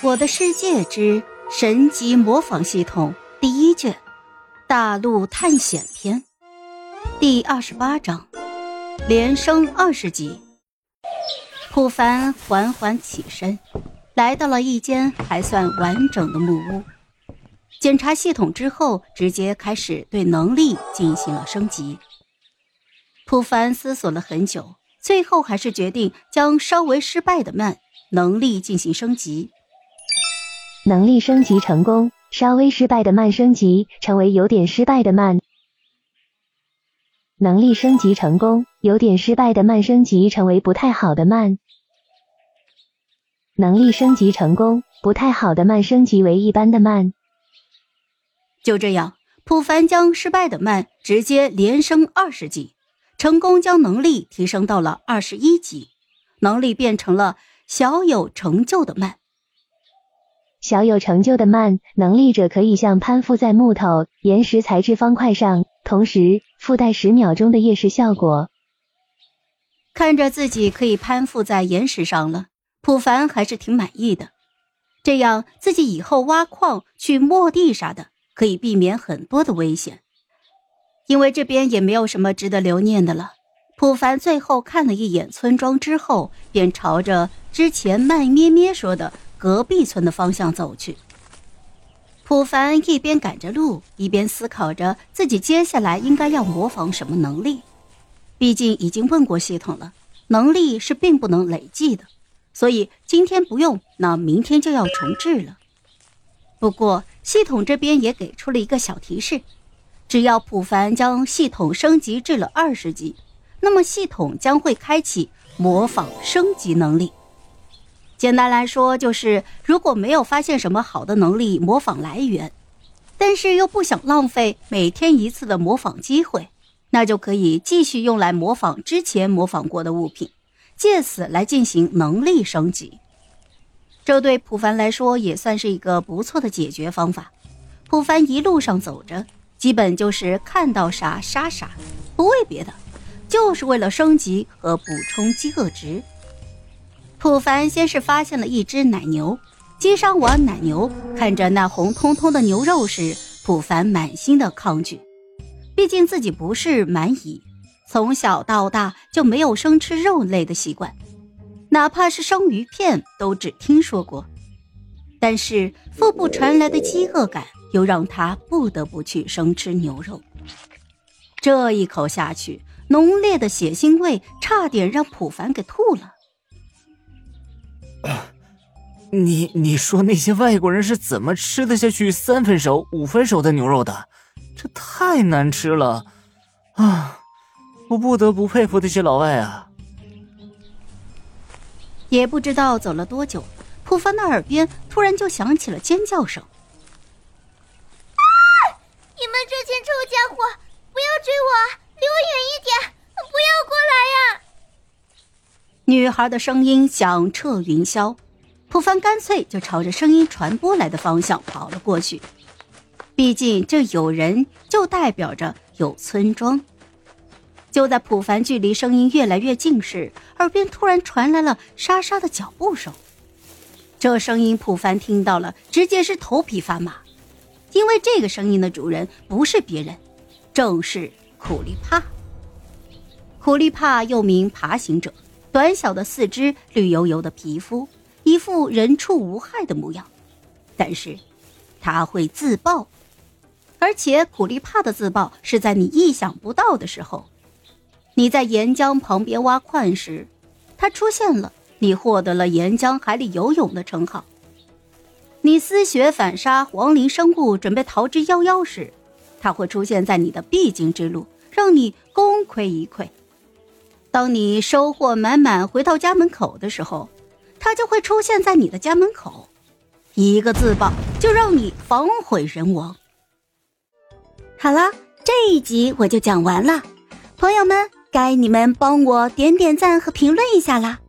我的世界之神级模仿系统第一卷，大陆探险篇第二十八章，连升二十级。普凡缓缓起身，来到了一间还算完整的木屋。检查系统之后，直接开始对能力进行了升级。普凡思索了很久，最后还是决定将稍微失败的慢能力进行升级。能力升级成功，稍微失败的慢升级成为有点失败的慢。能力升级成功，有点失败的慢升级成为不太好的慢。能力升级成功，不太好的慢升级为一般的慢。就这样，普凡将失败的慢直接连升二十级，成功将能力提升到了二十一级，能力变成了小有成就的慢。小有成就的慢能力者可以像攀附在木头、岩石材质方块上，同时附带十秒钟的夜视效果。看着自己可以攀附在岩石上了，普凡还是挺满意的。这样自己以后挖矿去摸地啥的，可以避免很多的危险。因为这边也没有什么值得留念的了。普凡最后看了一眼村庄之后，便朝着之前麦咩咩说的。隔壁村的方向走去。普凡一边赶着路，一边思考着自己接下来应该要模仿什么能力。毕竟已经问过系统了，能力是并不能累计的，所以今天不用，那明天就要重置了。不过系统这边也给出了一个小提示：只要普凡将系统升级至了二十级，那么系统将会开启模仿升级能力。简单来说，就是如果没有发现什么好的能力模仿来源，但是又不想浪费每天一次的模仿机会，那就可以继续用来模仿之前模仿过的物品，借此来进行能力升级。这对普凡来说也算是一个不错的解决方法。普凡一路上走着，基本就是看到啥杀啥，不为别的，就是为了升级和补充饥饿值。普凡先是发现了一只奶牛，击伤完奶牛，看着那红彤彤的牛肉时，普凡满心的抗拒。毕竟自己不是蛮夷，从小到大就没有生吃肉类的习惯，哪怕是生鱼片都只听说过。但是腹部传来的饥饿感，又让他不得不去生吃牛肉。这一口下去，浓烈的血腥味差点让普凡给吐了。你你说那些外国人是怎么吃得下去三分熟、五分熟的牛肉的？这太难吃了啊！我不得不佩服这些老外啊。也不知道走了多久，普凡的耳边突然就响起了尖叫声：“啊！你们这群臭家伙，不要追我，离我远一点，不要过来呀！”女孩的声音响彻云霄。普凡干脆就朝着声音传播来的方向跑了过去。毕竟这有人就代表着有村庄。就在普凡距离声音越来越近时，耳边突然传来了沙沙的脚步声。这声音普凡听到了，直接是头皮发麻，因为这个声音的主人不是别人，正是苦力怕。苦力怕又名爬行者，短小的四肢，绿油油的皮肤。一副人畜无害的模样，但是，他会自爆，而且苦力怕的自爆是在你意想不到的时候。你在岩浆旁边挖矿时，它出现了，你获得了岩浆海里游泳的称号。你丝血反杀黄鳞生物，准备逃之夭夭时，它会出现在你的必经之路，让你功亏一篑。当你收获满满回到家门口的时候。他就会出现在你的家门口，一个自爆就让你防毁人亡。好了，这一集我就讲完了，朋友们，该你们帮我点点赞和评论一下啦，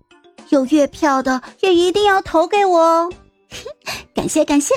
有月票的也一定要投给我哦，感 谢感谢。